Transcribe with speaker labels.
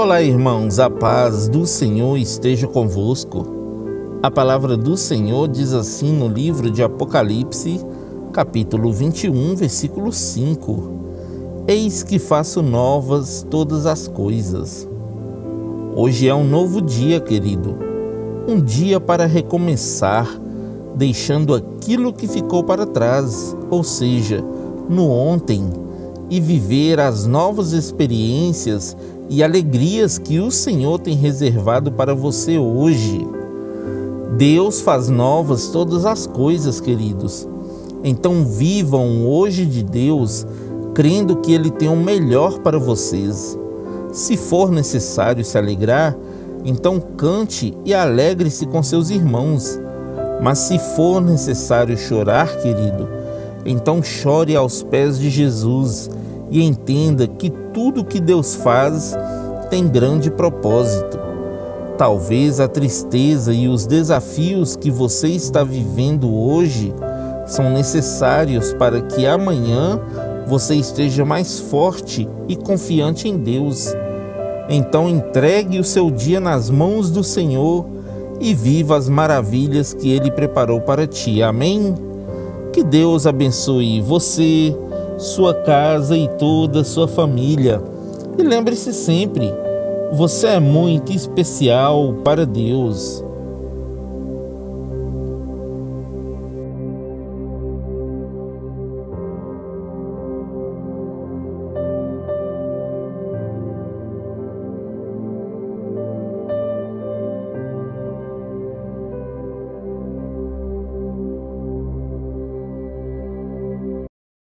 Speaker 1: Olá, irmãos, a paz do Senhor esteja convosco. A palavra do Senhor diz assim no livro de Apocalipse, capítulo 21, versículo 5: Eis que faço novas todas as coisas. Hoje é um novo dia, querido, um dia para recomeçar, deixando aquilo que ficou para trás, ou seja, no ontem, e viver as novas experiências e alegrias que o Senhor tem reservado para você hoje. Deus faz novas todas as coisas, queridos. Então vivam hoje de Deus, crendo que Ele tem o melhor para vocês. Se for necessário se alegrar, então cante e alegre-se com seus irmãos. Mas se for necessário chorar, querido, então chore aos pés de Jesus e entenda que tudo que Deus faz tem grande propósito. Talvez a tristeza e os desafios que você está vivendo hoje são necessários para que amanhã você esteja mais forte e confiante em Deus. Então entregue o seu dia nas mãos do Senhor e viva as maravilhas que Ele preparou para ti. Amém? Que Deus abençoe você sua casa e toda sua família. E lembre-se sempre, você é muito especial para Deus.